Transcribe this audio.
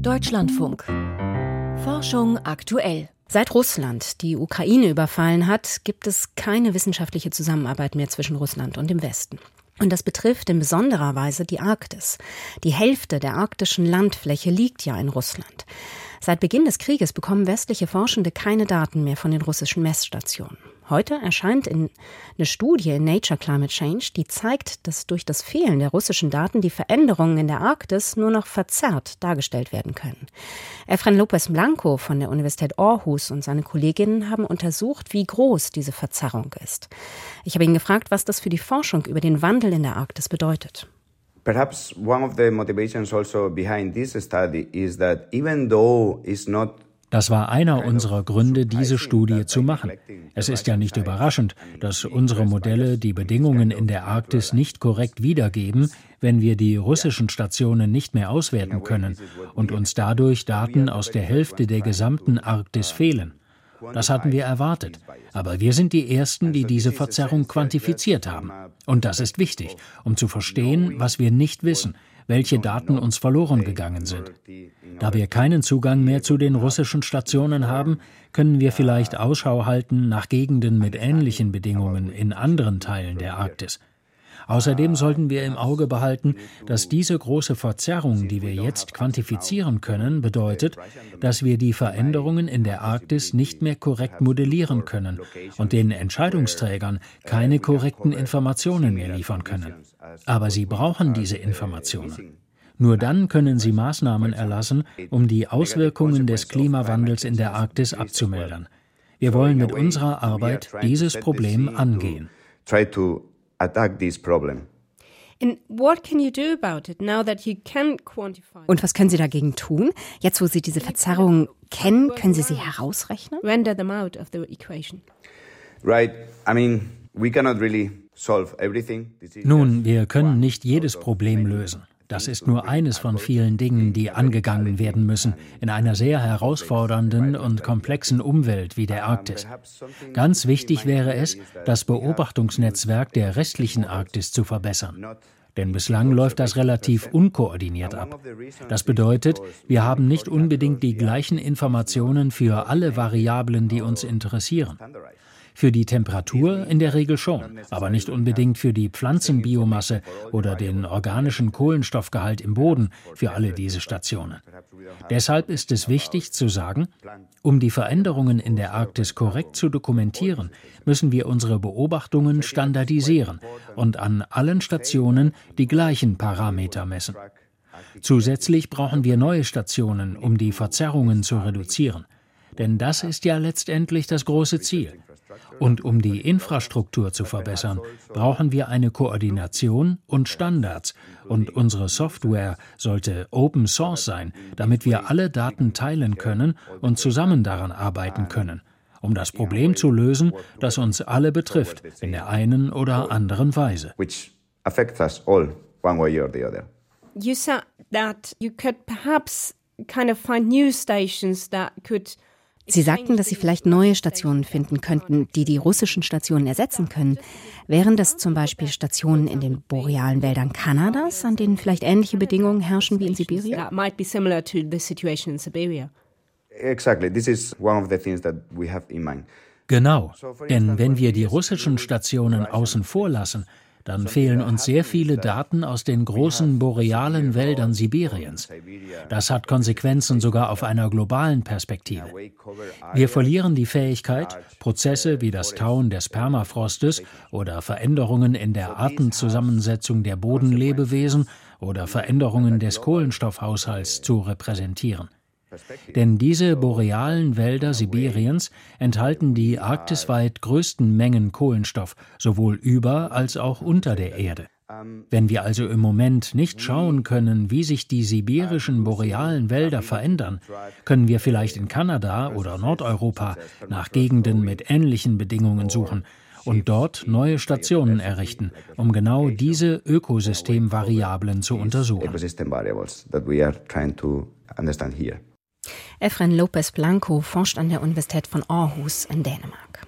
Deutschlandfunk. Forschung aktuell. Seit Russland die Ukraine überfallen hat, gibt es keine wissenschaftliche Zusammenarbeit mehr zwischen Russland und dem Westen. Und das betrifft in besonderer Weise die Arktis. Die Hälfte der arktischen Landfläche liegt ja in Russland. Seit Beginn des Krieges bekommen westliche Forschende keine Daten mehr von den russischen Messstationen. Heute erscheint in eine Studie in Nature Climate Change, die zeigt, dass durch das Fehlen der russischen Daten die Veränderungen in der Arktis nur noch verzerrt dargestellt werden können. Efren Lopez Blanco von der Universität Aarhus und seine Kolleginnen haben untersucht, wie groß diese Verzerrung ist. Ich habe ihn gefragt, was das für die Forschung über den Wandel in der Arktis bedeutet. Perhaps one of the motivations also behind this study is that even though it's not das war einer unserer Gründe, diese Studie zu machen. Es ist ja nicht überraschend, dass unsere Modelle die Bedingungen in der Arktis nicht korrekt wiedergeben, wenn wir die russischen Stationen nicht mehr auswerten können und uns dadurch Daten aus der Hälfte der gesamten Arktis fehlen. Das hatten wir erwartet. Aber wir sind die Ersten, die diese Verzerrung quantifiziert haben. Und das ist wichtig, um zu verstehen, was wir nicht wissen, welche Daten uns verloren gegangen sind. Da wir keinen Zugang mehr zu den russischen Stationen haben, können wir vielleicht Ausschau halten nach Gegenden mit ähnlichen Bedingungen in anderen Teilen der Arktis. Außerdem sollten wir im Auge behalten, dass diese große Verzerrung, die wir jetzt quantifizieren können, bedeutet, dass wir die Veränderungen in der Arktis nicht mehr korrekt modellieren können und den Entscheidungsträgern keine korrekten Informationen mehr liefern können. Aber sie brauchen diese Informationen. Nur dann können sie Maßnahmen erlassen, um die Auswirkungen des Klimawandels in der Arktis abzumildern. Wir wollen mit unserer Arbeit dieses Problem angehen. Und was können Sie dagegen tun? Jetzt, wo Sie diese Verzerrung kennen, können Sie sie herausrechnen? Render them out of the equation. Right. I mean, we cannot really nun, wir können nicht jedes Problem lösen. Das ist nur eines von vielen Dingen, die angegangen werden müssen in einer sehr herausfordernden und komplexen Umwelt wie der Arktis. Ganz wichtig wäre es, das Beobachtungsnetzwerk der restlichen Arktis zu verbessern. Denn bislang läuft das relativ unkoordiniert ab. Das bedeutet, wir haben nicht unbedingt die gleichen Informationen für alle Variablen, die uns interessieren. Für die Temperatur in der Regel schon, aber nicht unbedingt für die Pflanzenbiomasse oder den organischen Kohlenstoffgehalt im Boden für alle diese Stationen. Deshalb ist es wichtig zu sagen, um die Veränderungen in der Arktis korrekt zu dokumentieren, müssen wir unsere Beobachtungen standardisieren und an allen Stationen die gleichen Parameter messen. Zusätzlich brauchen wir neue Stationen, um die Verzerrungen zu reduzieren. Denn das ist ja letztendlich das große Ziel. Und um die Infrastruktur zu verbessern, brauchen wir eine Koordination und Standards. Und unsere Software sollte Open Source sein, damit wir alle Daten teilen können und zusammen daran arbeiten können, um das Problem zu lösen, das uns alle betrifft, in der einen oder anderen Weise. You said that you could perhaps kind of find new stations that could Sie sagten, dass Sie vielleicht neue Stationen finden könnten, die die russischen Stationen ersetzen können. Wären das zum Beispiel Stationen in den borealen Wäldern Kanadas, an denen vielleicht ähnliche Bedingungen herrschen wie in Sibirien? Exactly. This is one of the things that we have in mind. Genau, denn wenn wir die russischen Stationen außen vor lassen, dann fehlen uns sehr viele Daten aus den großen borealen Wäldern Sibiriens. Das hat Konsequenzen sogar auf einer globalen Perspektive. Wir verlieren die Fähigkeit, Prozesse wie das Tauen des Permafrostes oder Veränderungen in der Artenzusammensetzung der Bodenlebewesen oder Veränderungen des Kohlenstoffhaushalts zu repräsentieren. Denn diese borealen Wälder Sibiriens enthalten die arktisweit größten Mengen Kohlenstoff, sowohl über als auch unter der Erde. Wenn wir also im Moment nicht schauen können, wie sich die sibirischen borealen Wälder verändern, können wir vielleicht in Kanada oder Nordeuropa nach Gegenden mit ähnlichen Bedingungen suchen und dort neue Stationen errichten, um genau diese Ökosystemvariablen zu untersuchen. Efren Lopez Blanco forscht an der Universität von Aarhus in Dänemark.